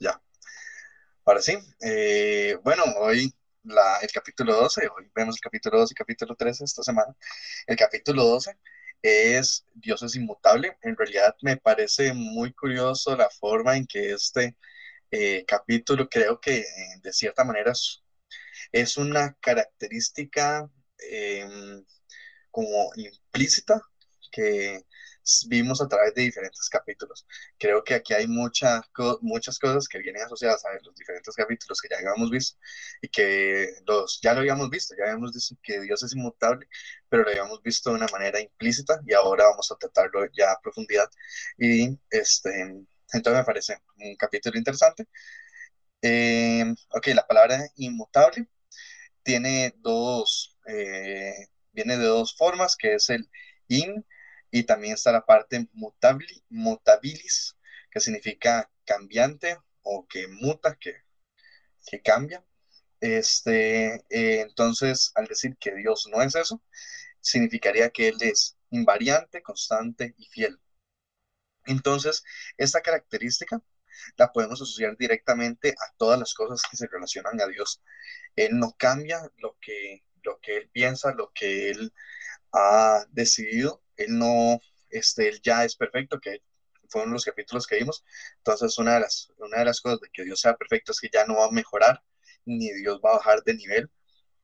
Ya. Ahora sí. Eh, bueno, hoy la, el capítulo 12, hoy vemos el capítulo 12 y capítulo 13 esta semana. El capítulo 12 es Dios es inmutable. En realidad me parece muy curioso la forma en que este eh, capítulo creo que eh, de cierta manera es, una característica em, como implícita que vimos a través de diferentes capítulos. Creo que aquí hay mucha, muchas cosas que vienen asociadas a los diferentes capítulos que ya habíamos visto y que los, ya lo habíamos visto, ya habíamos visto que Dios es inmutable, pero lo habíamos visto de una manera implícita y ahora vamos a tratarlo ya a profundidad. Y este, entonces me parece un capítulo interesante. Eh, ok, la palabra inmutable tiene dos, eh, viene de dos formas, que es el in y también está la parte mutabili, mutabilis, que significa cambiante o que muta, que, que cambia. Este, eh, entonces, al decir que Dios no es eso, significaría que Él es invariante, constante y fiel. Entonces, esta característica la podemos asociar directamente a todas las cosas que se relacionan a Dios. Él no cambia lo que, lo que Él piensa, lo que Él ha decidido, él no, este, él ya es perfecto, que fueron los capítulos que vimos. Entonces, una de, las, una de las cosas de que Dios sea perfecto es que ya no va a mejorar, ni Dios va a bajar de nivel,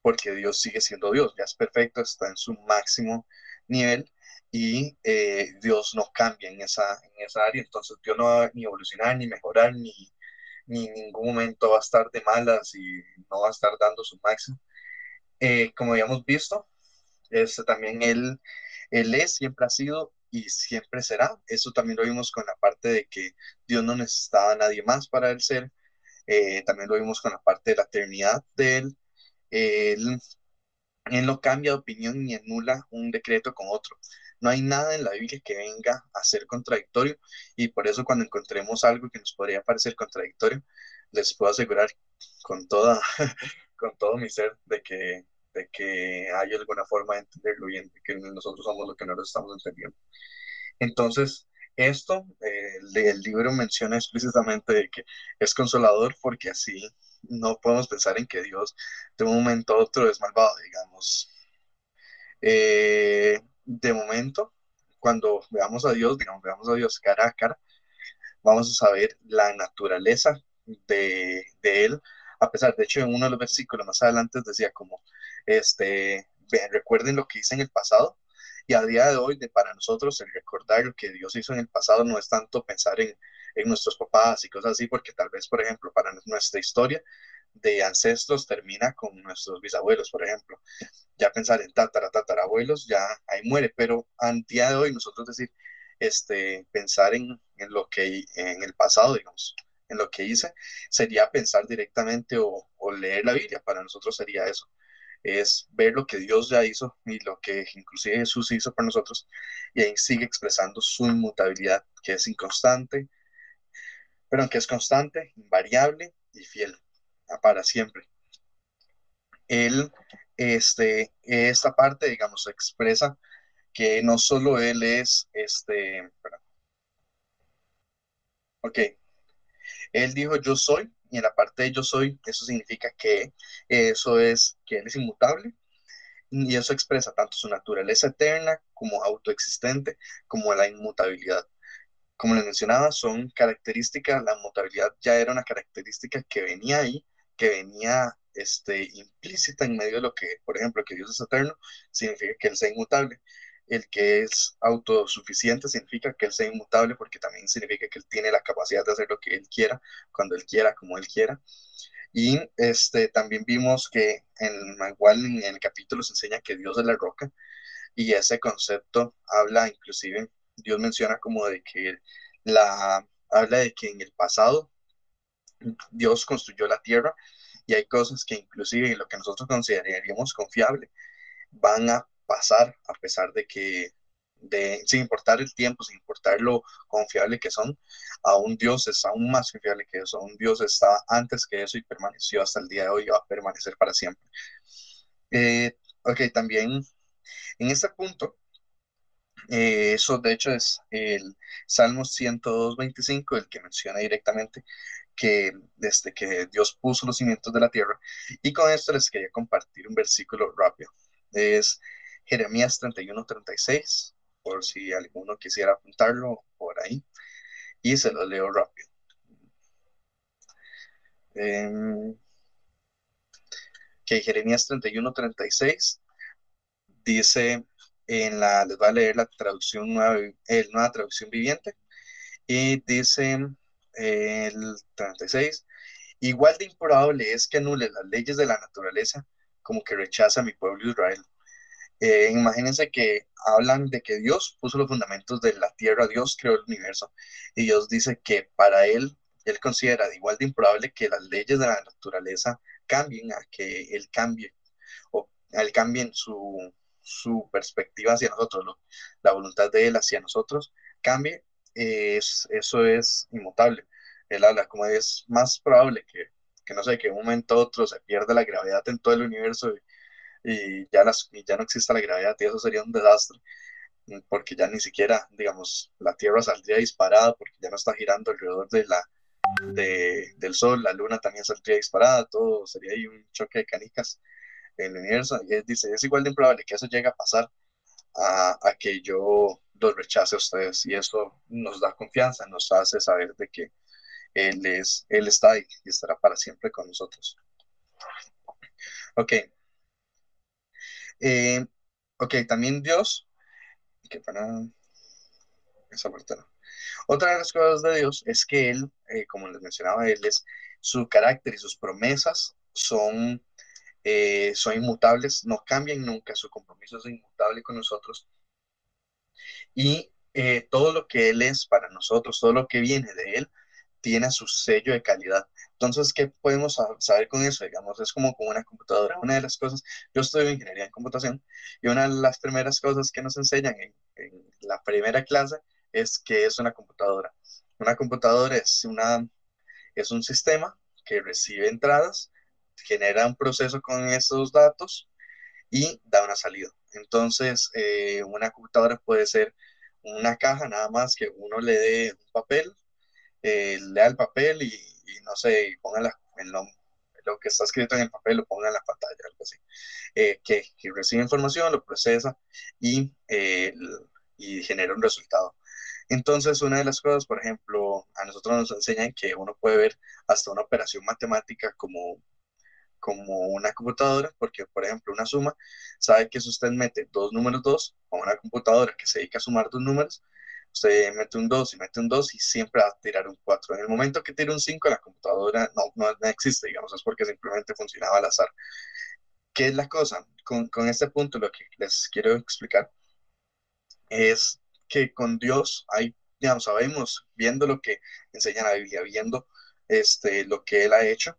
porque Dios sigue siendo Dios, ya es perfecto, está en su máximo nivel y eh, Dios no cambia en esa, en esa área. Entonces, Dios no va a ni evolucionar, ni mejorar, ni, ni en ningún momento va a estar de malas y no va a estar dando su máximo. Eh, como habíamos visto, este, también él él es, siempre ha sido y siempre será. Eso también lo vimos con la parte de que Dios no necesitaba a nadie más para el ser. Eh, también lo vimos con la parte de la eternidad de él. él. no cambia de opinión ni anula un decreto con otro. No hay nada en la Biblia que venga a ser contradictorio y por eso cuando encontremos algo que nos podría parecer contradictorio, les puedo asegurar con, toda, con todo mi ser de que de que hay alguna forma de entenderlo bien, de que nosotros somos lo que no lo estamos entendiendo. Entonces, esto, eh, el libro menciona explícitamente de que es consolador porque así no podemos pensar en que Dios de un momento a otro es malvado, digamos. Eh, de momento, cuando veamos a Dios, digamos, veamos a Dios cara a cara, vamos a saber la naturaleza de, de Él, a pesar, de hecho, en uno de los versículos más adelante decía como, este, recuerden lo que hice en el pasado, y a día de hoy, para nosotros, el recordar lo que Dios hizo en el pasado no es tanto pensar en, en nuestros papás y cosas así, porque tal vez, por ejemplo, para nuestra historia de ancestros termina con nuestros bisabuelos, por ejemplo. Ya pensar en tatara, tatarabuelos, ya ahí muere, pero a día de hoy nosotros decir, este, pensar en, en lo que en el pasado, digamos, lo que hice, sería pensar directamente o, leer la Biblia. Para nosotros sería eso. Es ver lo que Dios ya hizo y lo que inclusive Jesús hizo por nosotros. Y ahí sigue expresando su inmutabilidad, que es inconstante, pero que es constante, invariable y fiel para siempre. Él, este, esta parte, digamos, expresa que no solo Él es, este, ok, él dijo yo soy, y en la parte de yo soy, eso significa que eso es, que Él es inmutable, y eso expresa tanto su naturaleza eterna como autoexistente, como la inmutabilidad. Como les mencionaba, son características, la inmutabilidad ya era una característica que venía ahí, que venía este, implícita en medio de lo que, por ejemplo, que Dios es eterno, significa que Él sea inmutable el que es autosuficiente significa que él sea inmutable porque también significa que él tiene la capacidad de hacer lo que él quiera, cuando él quiera, como él quiera. Y este, también vimos que en, igual en el capítulo se enseña que Dios es la roca y ese concepto habla inclusive, Dios menciona como de que la, habla de que en el pasado Dios construyó la tierra y hay cosas que inclusive en lo que nosotros consideraríamos confiable van a pasar a pesar de que, de, sin importar el tiempo, sin importar lo confiable que son, aún Dios es aún más confiable que eso, aún Dios estaba antes que eso y permaneció hasta el día de hoy y va a permanecer para siempre. Eh, ok, también en este punto Eh, eso de hecho es el Salmo 102.25, el que menciona directamente que desde que Dios puso los cimientos de la tierra. Y con esto les quería compartir un versículo rápido. Es Jeremías 31.36, por si alguno quisiera apuntarlo por ahí. Y se lo leo rápido. Eh, que Jeremías 31.36 dice en la, les voy a leer la traducción nueva, el nueva traducción viviente, y dice el 36, igual de improbable es que anule las leyes de la naturaleza como que rechaza a mi pueblo Israel. Eh, imagínense que hablan de que Dios puso los fundamentos de la tierra, Dios creó el universo, y Dios dice que para él, él considera igual de improbable que las leyes de la naturaleza cambien, a que él cambie, o él cambie su, su perspectiva hacia nosotros, la voluntad de Él hacia nosotros cambie, es, eso es inmutable. Él habla como es más probable que, que, no sé, que de un momento a otro se pierda la gravedad en todo el universo ya, las, ya no exista la gravedad y eso sería un desastre porque ya ni siquiera, digamos, la Tierra saldría disparada porque ya no está girando alrededor de la, de, del Sol, la Luna también saldría disparada, todo sería ahí un choque de canicas el universo, y él dice, es igual de improbable que eso llegue a pasar a, a, que yo los rechace a ustedes, y eso nos da confianza, nos hace saber de que Él, es, él está ahí y estará para siempre con nosotros. Ok. Eh, ok, también Dios, que para. Otra de las cosas de Dios es que Él, eh, como les mencionaba, Él es su carácter y sus promesas son eh, son inmutables, no cambian nunca, su compromiso es inmutable con nosotros. Y eh, todo lo que Él es para nosotros, todo lo que viene de Él, tiene su sello de calidad. Entonces, ¿qué podemos saber con eso? Digamos, es como con una computadora. Una de las cosas, yo estudio ingeniería en computación y una de las primeras cosas que nos enseñan en, en la primera clase es que es una computadora. Una computadora es, una, es un sistema que recibe entradas genera un proceso con esos datos y da una salida. Entonces, eh, una computadora puede ser una caja nada más que uno le dé un papel, eh, lea el papel y, no sé, ponga la, lo, que está escrito en el papel lo ponga en la pantalla, algo así. Eh, que, recibe información, lo procesa y, y genera un resultado. Entonces, una de las cosas, por ejemplo, a nosotros nos enseñan que uno puede ver hasta una operación matemática como como una computadora, porque por ejemplo una suma, sabe que si usted mete dos números 2 a una computadora que se dedica a sumar dos números, usted mete un 2 y mete un 2 y siempre va a tirar un 4. En el momento que tira un 5, la computadora no, no, no, existe, digamos, es porque simplemente funcionaba al azar. ¿Qué es la cosa? Con, con este punto lo que les quiero explicar es que con Dios hay, digamos, sabemos, viendo lo que enseña la Biblia, viendo este, lo que Él ha hecho,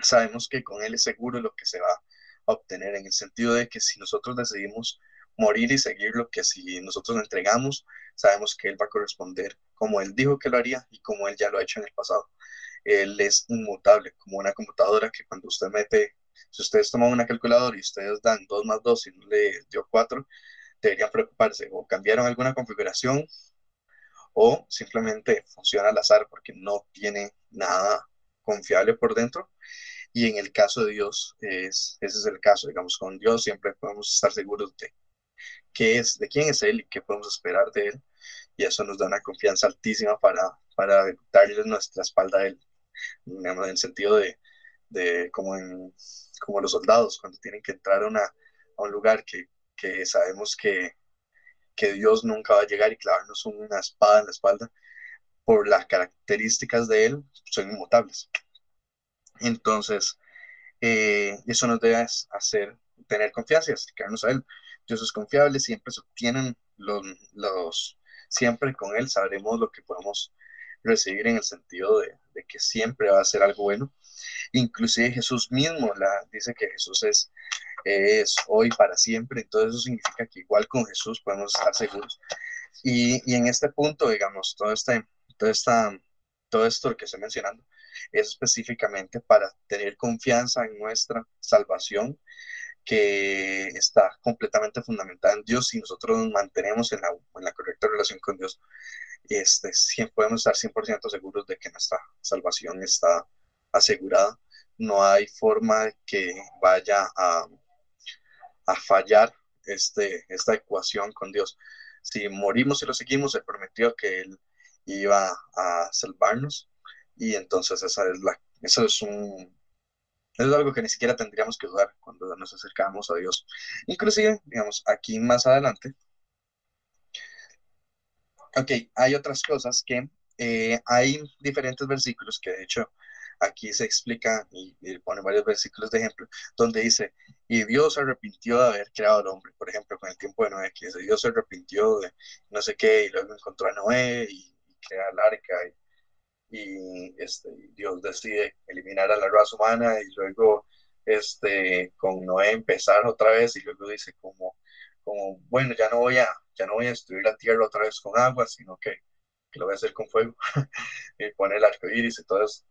sabemos que con Él es seguro lo que se va a obtener, en el sentido de que si nosotros decidimos morir y seguirlo, que si nosotros entregamos, sabemos que Él va a corresponder como Él dijo que lo haría y como Él ya lo ha hecho en el pasado. Él es inmutable, como una computadora que cuando usted mete, si ustedes toman una calculadora y ustedes dan 2 más 2 y no le dio 4, deberían preocuparse o cambiaron alguna configuración o simplemente funciona al azar porque no tiene nada confiable por dentro. Y en el caso de Dios, es, ese es el caso, digamos, con Dios siempre podemos estar seguros de qué es, de quién es Él y qué podemos esperar de Él. Y eso nos da una confianza altísima para, para darle nuestra espalda a Él, en el sentido de, de como, en, como los soldados, cuando tienen que entrar a, a un lugar que, que sabemos que, que Dios nunca va a llegar y clavarnos una espada en la espalda, por las características de él, son inmutables. Entonces, eh, eso nos debe hacer tener confianza y acercarnos a él. Dios es confiable, siempre se obtienen los, los, siempre con él sabremos lo que podemos recibir en el sentido de, de, que siempre va a ser algo bueno. Inclusive Jesús mismo la, dice que Jesús es, es hoy para siempre, entonces eso significa que igual con Jesús podemos estar seguros. Y, y en este punto, digamos, todo este todo, esta, todo esto que estoy mencionando es específicamente para tener confianza en nuestra salvación, que está completamente fundamentada en Dios y nosotros nos mantenemos en la, en la correcta relación con Dios, este, podemos estar 100% seguros de que nuestra salvación está asegurada. No hay forma que vaya a, a fallar este, esta ecuación con Dios. Si morimos y lo seguimos, Él prometió que Él iba a salvarnos y entonces esa es la, eso es un, es algo que ni siquiera tendríamos que dudar cuando nos acercamos a Dios. Inclusive, digamos, aquí más adelante, ok, hay otras cosas que eh, hay diferentes versículos que de hecho aquí se explica y, pone varios versículos de ejemplo, donde dice, y Dios se arrepintió de haber creado al hombre, por ejemplo, con el tiempo de Noé, que dice, Dios se arrepintió de no sé qué, y luego encontró a Noé y, crea el arca, y, este, Dios decide eliminar a la raza humana, y luego este, con Noé empezar otra vez, y luego dice como, como bueno, ya no voy a, ya no voy a destruir la tierra otra vez con agua, sino que, que lo voy a hacer con fuego, y pone el arco iris y todo eso.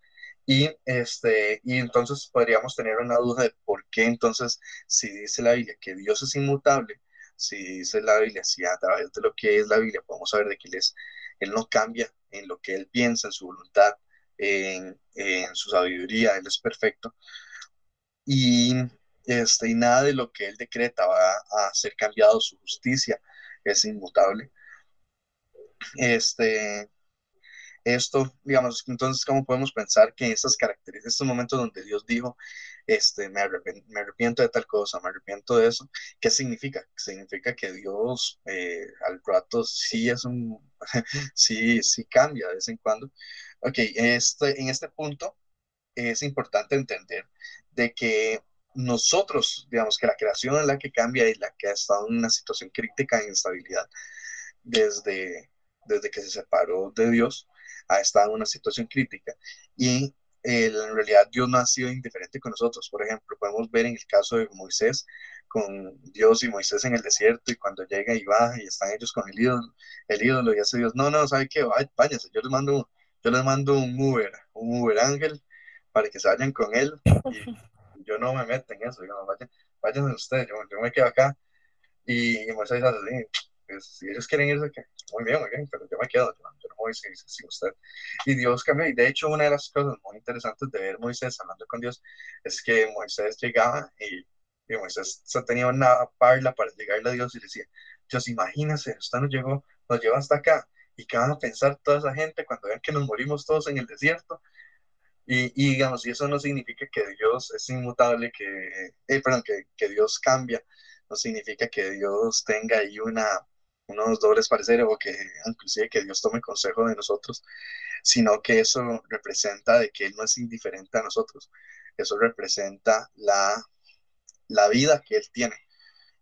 Y, este, y entonces podríamos tener una duda de por qué entonces, si dice la Biblia que Dios es inmutable, si dice la Biblia, si a través de lo que es la Biblia podemos saber de que Él, es, él no cambia en lo que Él piensa, en su voluntad, en, su sabiduría, Él es perfecto. Y, este, y nada de lo que Él decreta va a ser cambiado, su justicia es inmutable. Este, esto, digamos, entonces, ¿cómo podemos pensar que estas características, estos momentos donde Dios dijo, este, me, arrepiento, de tal cosa, me arrepiento de eso, ¿qué significa? Significa que Dios eh, al rato sí es un, sí, sí cambia de vez en cuando. Ok, este, en este punto es importante entender de que nosotros, digamos que la creación es la que cambia y la que ha estado en una situación crítica de instabilidad desde, desde que se separó de Dios, ha estado en una situación crítica y en realidad Dios no ha sido indiferente con nosotros. Por ejemplo, podemos ver en el caso de Moisés, con Dios y Moisés en el desierto y cuando llega y baja y están ellos con el ídolo, el ídolo y hace Dios, no, no, ¿sabe qué? Váyanse, yo les mando, yo les mando un Uber, un Uber ángel para que se vayan con él y yo no me meto en eso, digamos, vayan, váyanse ustedes, yo, yo me quedo acá y, Moisés hace así, pues, si ellos quieren irse, muy bien, muy bien, pero yo me quedo, yo, no voy sin, sin, usted. Y Dios cambió, y de hecho una de las cosas muy interesantes de ver Moisés hablando con Dios es que Moisés llegaba y, Moisés tenía una parla para llegarle a Dios y decía, Dios, imagínese, usted nos llegó, nos lleva hasta acá, y qué van a pensar toda esa gente cuando vean que nos morimos todos en el desierto. Y, y digamos, y eso no significa que Dios es inmutable, que, eh, perdón, que, que Dios cambia, no significa que Dios tenga ahí una, unos dobles pareceres o que inclusive que Dios tome consejo de nosotros, sino que eso representa de que Él no es indiferente a nosotros, eso representa la, la vida que Él tiene.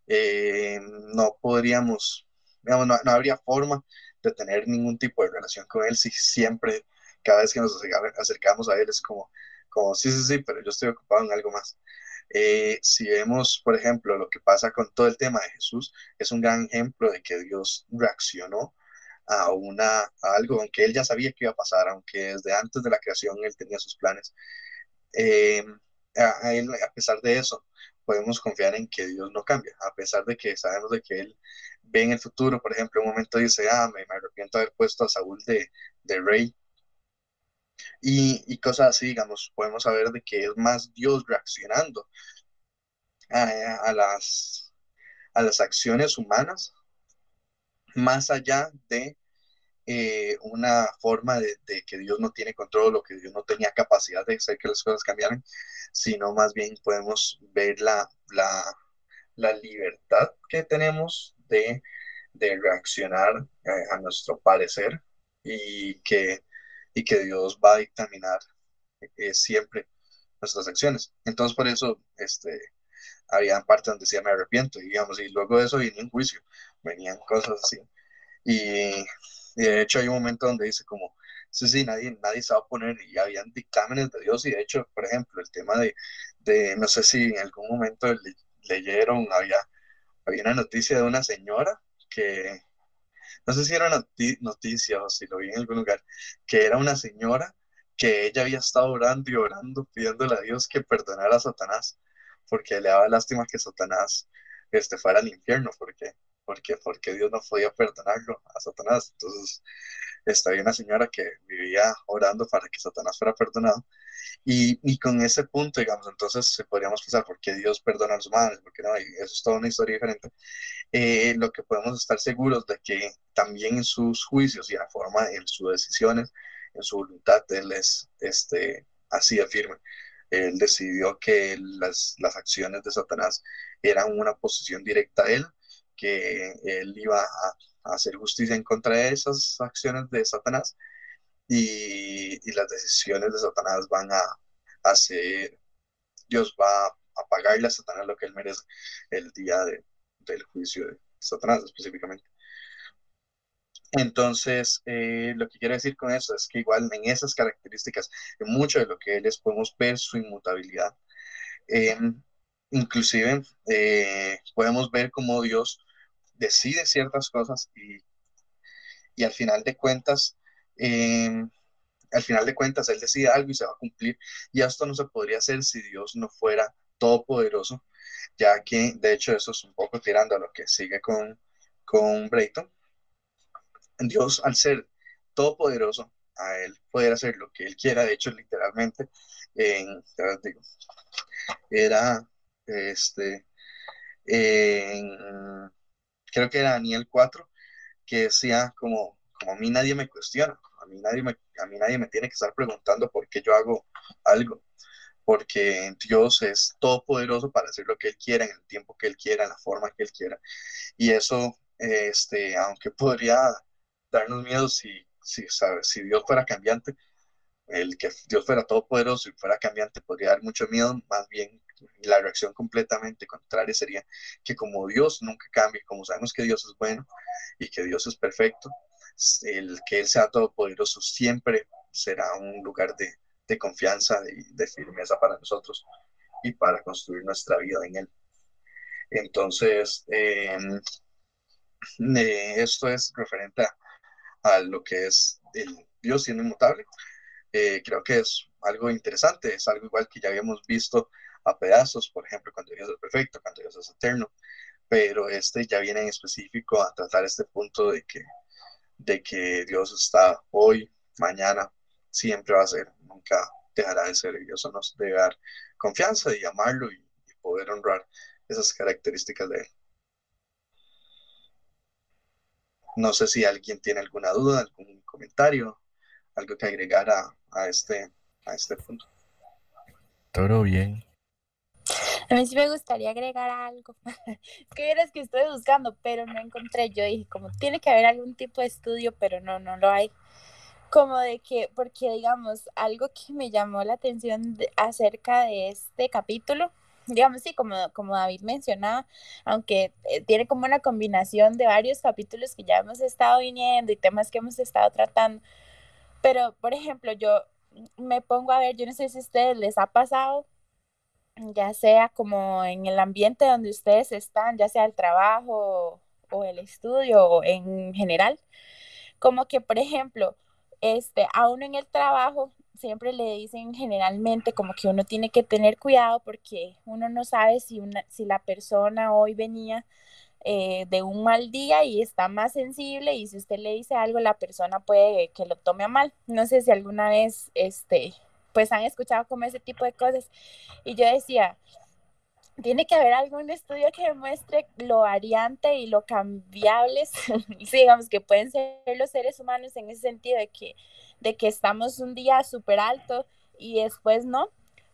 Eh, no podríamos, digamos, no, habría forma de tener ningún tipo de relación con Él si siempre, cada vez que nos acercamos a Él es como, como sí, sí, sí, pero yo estoy ocupado en algo más. Eh, si vemos, por ejemplo, lo que pasa con todo el tema de Jesús, es un gran ejemplo de que Dios reaccionó a, una, algo, aunque él ya sabía que iba a pasar, aunque desde antes de la creación él tenía sus planes. Eh, a, pesar de eso, podemos confiar en que Dios no cambia, a pesar de que sabemos de que Él ve en el futuro, por ejemplo, un momento dice, ah, me, arrepiento de haber puesto a Saúl de, de rey, y, cosas así, digamos, podemos saber de que es más Dios reaccionando a, las, a las acciones humanas, más allá de eh, una forma de, que Dios no tiene control o que Dios no tenía capacidad de hacer que las cosas cambiaran, sino más bien podemos ver la, la, libertad que tenemos de, reaccionar eh, a nuestro parecer y que y que Dios va a dictaminar eh, siempre nuestras acciones. Entonces, por eso, este, había parte donde decía me arrepiento, digamos, y luego de eso venía un juicio, venían cosas así. Y, de hecho hay un momento donde dice como, sí, sí, nadie, nadie se va a poner, y habían dictámenes de Dios, y de hecho, por ejemplo, el tema de, de no sé si en algún momento leyeron, había, había una noticia de una señora que no sé si era noticia o si lo vi en algún lugar, que era una señora que ella había estado orando y orando, pidiéndole a Dios que perdonara a Satanás, porque le daba lástima que Satanás este, fuera al infierno, porque, porque, porque Dios no podía perdonarlo a Satanás. Entonces, está una señora que vivía orando para que Satanás fuera perdonado. Y, y, con ese punto, digamos, entonces podríamos pensar, ¿por qué Dios perdona a los humanos? ¿Por qué no? Y eso es toda una historia diferente. Eh, lo que podemos estar seguros de que también en sus juicios y en la forma, en sus decisiones, en su voluntad, Él es este, así de firme. Él decidió que las, las acciones de Satanás eran una posición directa a Él, que Él iba a, hacer justicia en contra de esas acciones de Satanás y, las decisiones de Satanás van a hacer, Dios va a pagarle a Satanás lo que él merece el día de, del juicio de Satanás específicamente. Entonces, eh, lo que quiero decir con eso es que igual en esas características, en mucho de lo que él es, podemos ver su inmutabilidad. Eh, inclusive, podemos ver cómo Dios decide ciertas cosas y, y al final de cuentas, al final de cuentas, Él decide algo y se va a cumplir. Y esto no se podría hacer si Dios no fuera todopoderoso, ya que de hecho eso es un poco tirando a lo que sigue con, con Brayton Dios, al ser todopoderoso, a él poder hacer lo que él quiera, de hecho, literalmente, en, era, este, creo que era Daniel 4, que decía como, como a mí nadie me cuestiona, a mí nadie me, a mí nadie me tiene que estar preguntando por qué yo hago algo, porque Dios es todopoderoso para hacer lo que Él quiera, en el tiempo que Él quiera, en la forma que Él quiera, y eso, este, aunque podría darnos miedo si, si, si Dios fuera cambiante, el que Dios fuera todopoderoso y fuera cambiante podría dar mucho miedo, más bien la reacción completamente contraria sería que como Dios nunca cambia, como sabemos que Dios es bueno y que Dios es perfecto, el que Él sea todopoderoso siempre será un lugar de, confianza y de firmeza para nosotros y para construir nuestra vida en Él. Entonces, eh, eh, esto es referente a, a lo que es el Dios siendo inmutable. Eh, creo que es algo interesante, es algo igual que ya habíamos visto a pedazos, por ejemplo, cuando Dios es perfecto, cuando Dios es eterno, pero este ya viene en específico a tratar este punto de que, de que Dios está hoy, mañana, siempre va a ser, nunca dejará de ser, y eso nos debe dar confianza y amarlo y, y poder honrar esas características de Él. No sé si alguien tiene alguna duda, algún comentario, algo que agregar a, este, a este punto. Todo bien. A mí sí me gustaría agregar algo. que eres que estoy buscando, pero no encontré. Yo dije, como tiene que haber algún tipo de estudio, pero no, no lo hay. Como de que, porque digamos, algo que me llamó la atención acerca de este capítulo digamos, sí, como, como David mencionaba, aunque eh, tiene como una combinación de varios capítulos que ya hemos estado viniendo y temas que hemos estado tratando, pero, por ejemplo, yo me pongo a ver, yo no sé si a ustedes les ha pasado, ya sea como en el ambiente donde ustedes están, ya sea el trabajo o el estudio o en general, como que, por ejemplo, este, a uno en el trabajo siempre le dicen generalmente como que uno tiene que tener cuidado porque uno no sabe si, una, si la persona hoy venía eh, de un mal día y está más sensible y si usted le dice algo la persona puede que lo tome a mal. No sé si alguna vez este pues han escuchado como ese tipo de cosas. Y yo decía, tiene que haber algún estudio que demuestre lo variante y lo cambiables, digamos, que pueden ser los seres humanos en ese sentido de que de que estamos un día súper alto y después no,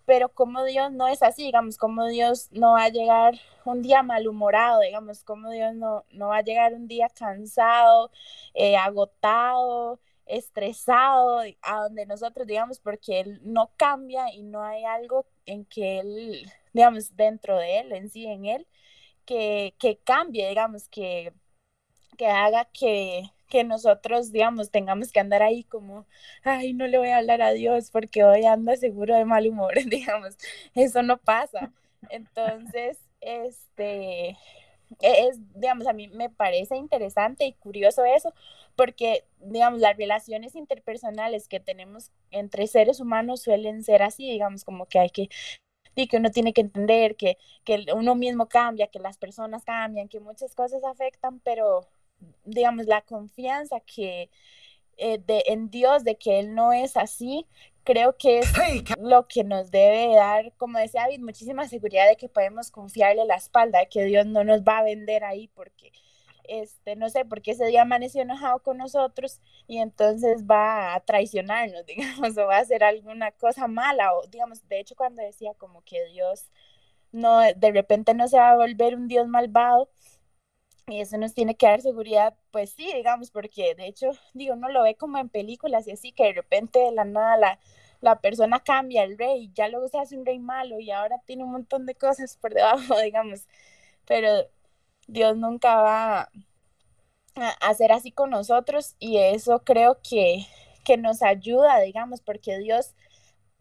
pero como Dios no es así, digamos, como Dios no va a llegar un día malhumorado, digamos, como Dios no, no va a llegar un día cansado, eh, agotado, estresado, a donde nosotros, digamos, porque Él no cambia y no hay algo en que Él, digamos, dentro de Él, en sí, en Él, que, que cambie, digamos, que, que haga que, que nosotros, digamos, tengamos que andar ahí como, ay, no le voy a hablar a Dios porque hoy anda seguro de mal humor, digamos, eso no pasa. Entonces, este, e-, es, digamos, a mí me parece interesante y curioso eso, porque, digamos, las relaciones interpersonales que tenemos entre seres humanos suelen ser así, digamos, como que hay que y que uno tiene que entender que, que uno mismo cambia, que las personas cambian, que muchas cosas afectan, pero digamos, la confianza que eh, de, en Dios, de que Él no es así, creo que es lo que nos debe dar, como decía David, muchísima seguridad de que podemos confiarle la espalda, de que Dios no nos va a vender ahí porque, este, no sé, porque ese día amaneció enojado con nosotros y entonces va a traicionarnos, digamos, o va a hacer alguna cosa mala, o digamos, de hecho cuando decía como que Dios no, de repente no se va a volver un Dios malvado, y eso nos tiene que dar seguridad, pues sí, digamos, porque de hecho, digo, uno lo ve como en películas y así, que de repente de la nada la, la persona cambia, el rey, ya luego se hace un rey malo y ahora tiene un montón de cosas por debajo, digamos, pero Dios nunca va a hacer así con nosotros y eso creo que, que nos ayuda, digamos, porque Dios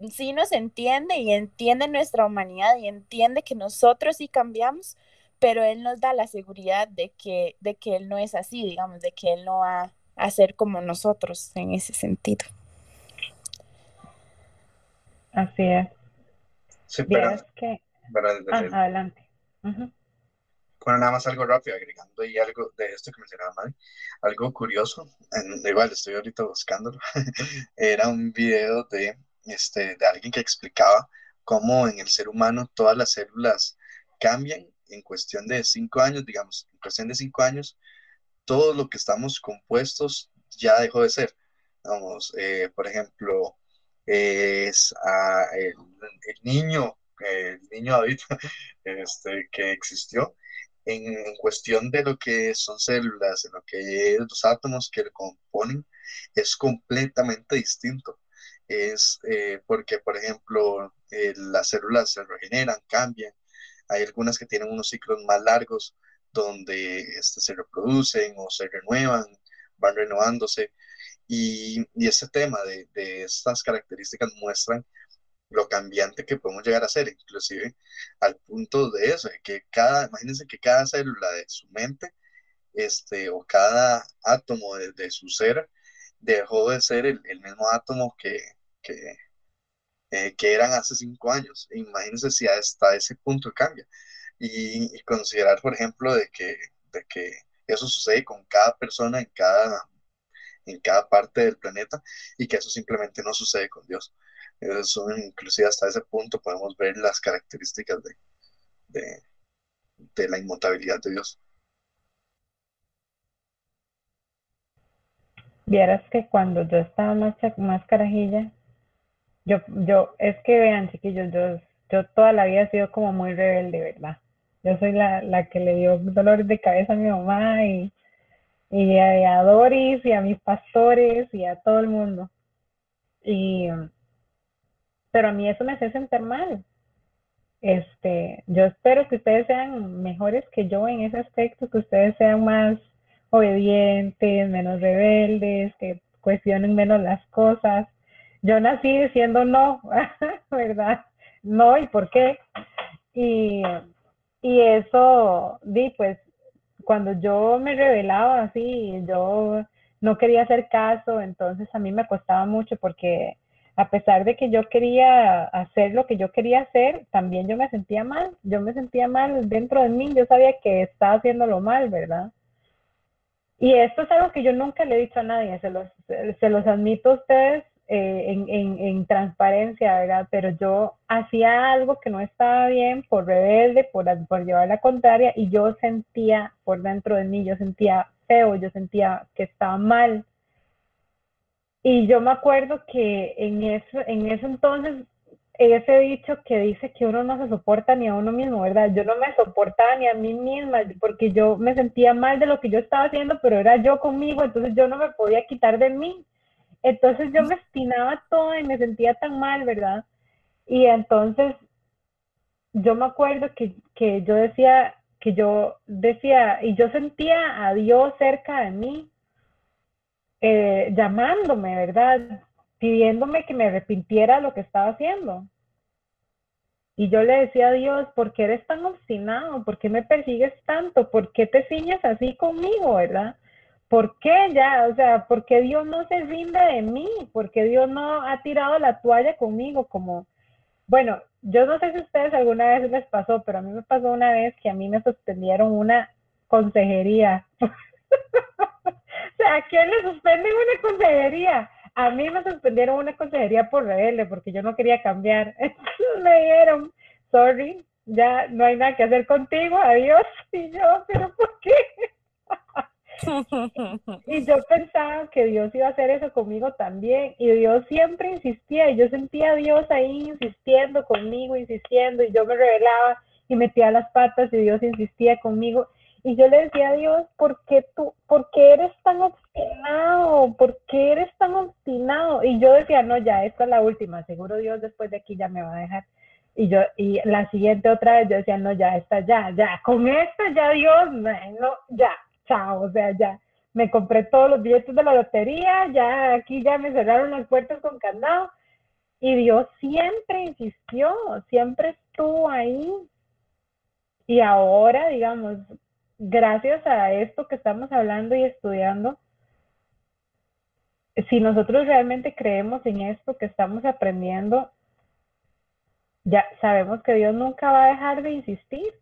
sí nos entiende y entiende nuestra humanidad y entiende que nosotros sí cambiamos, pero Él nos da la seguridad de que, de que Él no es así, digamos, de que Él no va a ser como nosotros en ese sentido. Así es. Sí, pero, que... pero ah, adelante. Bueno, nada más algo rápido, agregando ahí algo de esto que mencionaba Mari, algo curioso, en, igual estoy ahorita buscándolo, era un video de, este, de alguien que explicaba cómo en el ser humano todas las células cambian en cuestión de cinco años, digamos, en cuestión de cinco años, todo lo que estamos compuestos ya dejó de ser. Vamos, eh, por ejemplo, es el, niño, el niño David, este, que existió, en, cuestión de lo que son células, en lo que es los átomos que le componen, es completamente distinto. Es eh, porque, por ejemplo, eh, las células se regeneran, cambian, hay algunas que tienen unos ciclos más largos donde este, se reproducen o se renuevan, van renovándose. Y, y este tema de, de, estas características muestran lo cambiante que podemos llegar a ser, inclusive al punto de eso, de que cada, imagínense que cada célula de su mente, este, o cada átomo de, su ser, dejó de ser el, mismo átomo que, que, eh, que eran hace cinco años. Imagínense si hasta ese punto cambia. Y, considerar, por ejemplo, de que, de que eso sucede con cada persona en cada, en cada parte del planeta y que eso simplemente no sucede con Dios. Eso, inclusive hasta ese punto podemos ver las características de, de, la inmutabilidad de Dios. Vieras que cuando yo estaba más, más carajilla, yo, yo, es que vean, chiquillos, yo, yo toda la vida he sido como muy rebelde, ¿verdad? Yo soy la, la que le dio dolores de cabeza a mi mamá y, y a, Doris y a mis pastores y a todo el mundo. Y, pero a mí eso me hace sentir mal. Este, yo espero que ustedes sean mejores que yo en ese aspecto, que ustedes sean más obedientes, menos rebeldes, que cuestionen menos las cosas yo nací diciendo no, ¿verdad? No, ¿y por qué? Y, y eso, di, pues, cuando yo me revelaba así, yo no quería hacer caso, entonces a mí me costaba mucho porque a pesar de que yo quería hacer lo que yo quería hacer, también yo me sentía mal, yo me sentía mal dentro de mí, yo sabía que estaba haciéndolo mal, ¿verdad? Y esto es algo que yo nunca le he dicho a nadie, se los, admito a ustedes eh, en, transparencia, ¿verdad? Pero yo hacía algo que no estaba bien por rebelde, por, por llevar la contraria, y yo sentía por dentro de mí, yo sentía feo, yo sentía que estaba mal. Y yo me acuerdo que en eso, en ese entonces, ese dicho que dice que uno no se soporta ni a uno mismo, ¿verdad? Yo no me soportaba ni a mí misma porque yo me sentía mal de lo que yo estaba haciendo, pero era yo conmigo, entonces yo no me podía quitar de mí. Entonces yo me obstinaba todo y me sentía tan mal, ¿verdad? Y entonces yo me acuerdo que, yo decía, que yo decía, y yo sentía a Dios cerca de mí, eh, llamándome, ¿verdad? Pidiéndome que me arrepintiera lo que estaba haciendo. Y yo le decía a Dios, ¿por qué eres tan obstinado? ¿Por qué me persigues tanto? ¿Por qué te ciñes así conmigo, verdad? ¿por qué ya? O sea, ¿por qué Dios no se rinde de mí? ¿Por qué Dios no ha tirado la toalla conmigo? Como, bueno, yo no sé si a ustedes alguna vez les pasó, pero a mí me pasó una vez que a mí me suspendieron una consejería. ¿a quién le suspenden una consejería? A mí me suspendieron una consejería por rebelde porque yo no quería cambiar. Me dijeron, sorry, ya no hay nada que hacer contigo, adiós. Y yo, pero ¿por qué? y yo pensaba que Dios iba a hacer eso conmigo también. Y Dios siempre insistía. Y yo sentía a Dios ahí insistiendo conmigo, insistiendo. Y yo me revelaba y metía las patas y Dios insistía conmigo. Y yo le decía a Dios, ¿por qué tú, por qué eres tan obstinado? ¿Por qué eres tan obstinado? Y yo decía, no, ya, esta es la última. Seguro Dios después de aquí ya me va a dejar. Y yo, y la siguiente otra vez yo decía, no, ya, esta ya, ya, con esta ya Dios, no, ya, chao, o sea, ya me compré todos los billetes de la lotería, ya aquí ya me cerraron las puertas con candado. Y Dios siempre insistió, siempre estuvo ahí. Y ahora, digamos, gracias a esto que estamos hablando y estudiando, si nosotros realmente creemos en esto que estamos aprendiendo, ya sabemos que Dios nunca va a dejar de insistir,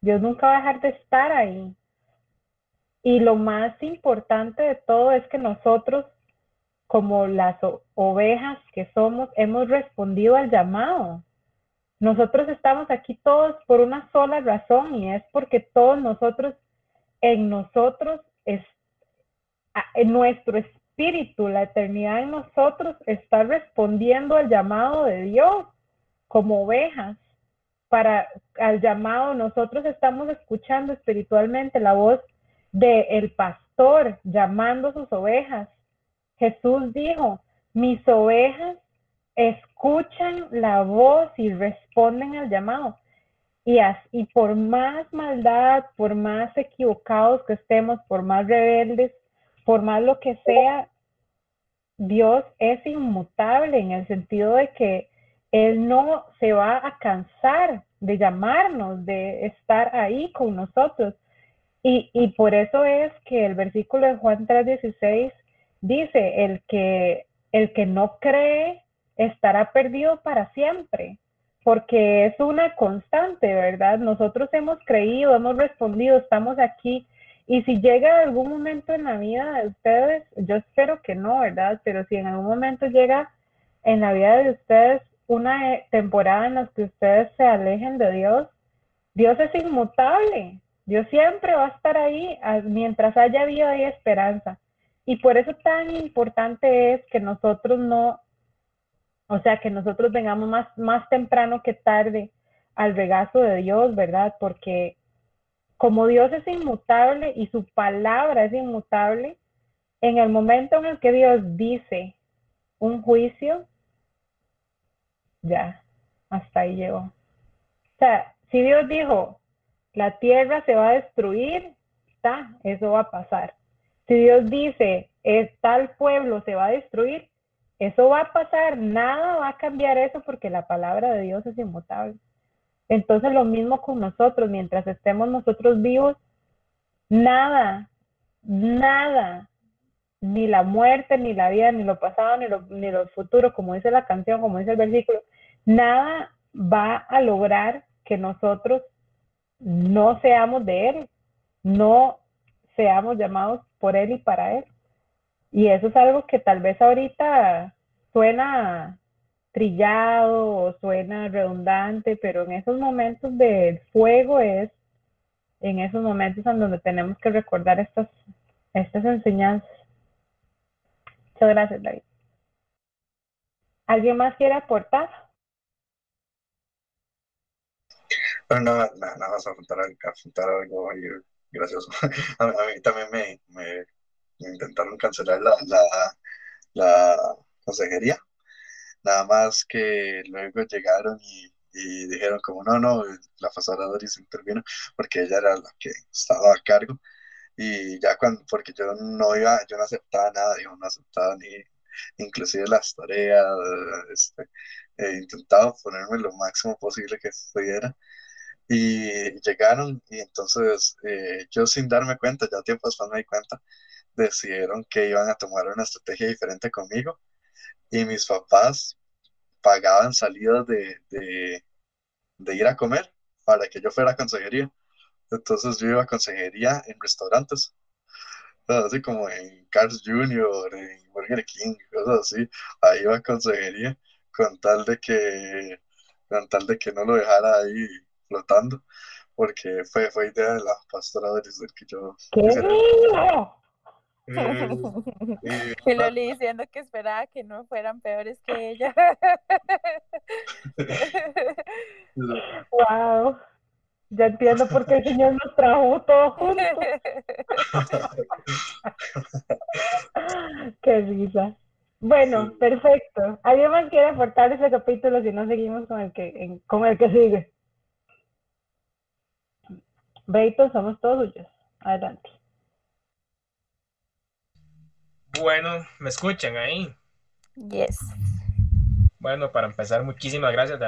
Dios nunca va a dejar de estar ahí. Y lo más importante de todo es que nosotros, como las ovejas que somos, hemos respondido al llamado. Nosotros estamos aquí todos por una sola razón y es porque todos nosotros, en nosotros, es, en nuestro espíritu, la eternidad en nosotros está respondiendo al llamado de Dios como ovejas. Para al llamado, nosotros estamos escuchando espiritualmente la voz de el pastor llamando sus ovejas. Jesús dijo, mis ovejas escuchan la voz y responden al llamado. Y, así, por más maldad, por más equivocados que estemos, por más rebeldes, por más lo que sea, Dios es inmutable en el sentido de que Él no se va a cansar de llamarnos, de estar ahí con nosotros. Y, y por eso es que el versículo de Juan 3:16 dice, el que, el que no cree estará perdido para siempre, porque es una constante, ¿verdad? Nosotros hemos creído, hemos respondido, estamos aquí. Y si llega algún momento en la vida de ustedes, yo espero que no, ¿verdad? Pero si en algún momento llega en la vida de ustedes una eh, temporada en la que ustedes se alejen de Dios, Dios es inmutable, Dios siempre va a estar ahí mientras haya vida y esperanza. Y por eso tan importante es que nosotros no, o sea, que nosotros vengamos más, más temprano que tarde al regazo de Dios, ¿verdad? Porque como Dios es inmutable y su palabra es inmutable, en el momento en el que Dios dice un juicio, ya, hasta ahí llegó. O sea, si Dios dijo, la tierra se va a destruir, está, eso va a pasar. Si Dios dice, tal pueblo se va a destruir, eso va a pasar, nada va a cambiar eso porque la palabra de Dios es inmutable. Entonces lo mismo con nosotros, mientras estemos nosotros vivos, nada, nada, ni la muerte, ni la vida, ni lo pasado, ni lo, ni lo futuro, como dice la canción, como dice el versículo, nada va a lograr que nosotros no seamos de Él, no seamos llamados por Él y para Él. Y eso es algo que tal vez ahorita suena trillado o suena redundante, pero en esos momentos del fuego es en esos momentos en donde tenemos que recordar estas, estas enseñanzas. Muchas gracias, David. ¿Alguien más quiere aportar? Pero nada, nada, más apuntar, algo ahí gracioso. A, mí también me, intentaron cancelar la, la, consejería. Nada más que luego llegaron y, y dijeron como no, no, la pasada se intervino porque ella era la que estaba a cargo. Y ya cuando, porque yo no iba, yo no aceptaba nada, yo no aceptaba ni, inclusive las tareas, este, he intentado ponerme lo máximo posible que pudiera y llegaron y entonces eh, yo sin darme cuenta, ya tiempo después me di cuenta, decidieron que iban a tomar una estrategia diferente conmigo y mis papás pagaban salidas de, de, de ir a comer para que yo fuera a consejería. Entonces yo iba a consejería en restaurantes, así como en Carl's Jr., en Burger King, cosas así. Ahí iba a consejería con tal de que, con tal de que no lo dejara ahí flotando, porque fue, fue idea de la pastora de que yo... ¡Qué lindo! y- Y Loli diciendo que esperaba que no fueran peores que ella. ¡Wow! Ya entiendo por qué el Señor nos trajo todos juntos. ¡Qué risa! Bueno, Sí. perfecto. ¿Alguien más quiere aportar ese capítulo si no seguimos con el que, en- con el que sigue? Beito, somos todos suyos. Adelante. Bueno, ¿me escuchan ahí? Yes. Bueno, para empezar, muchísimas gracias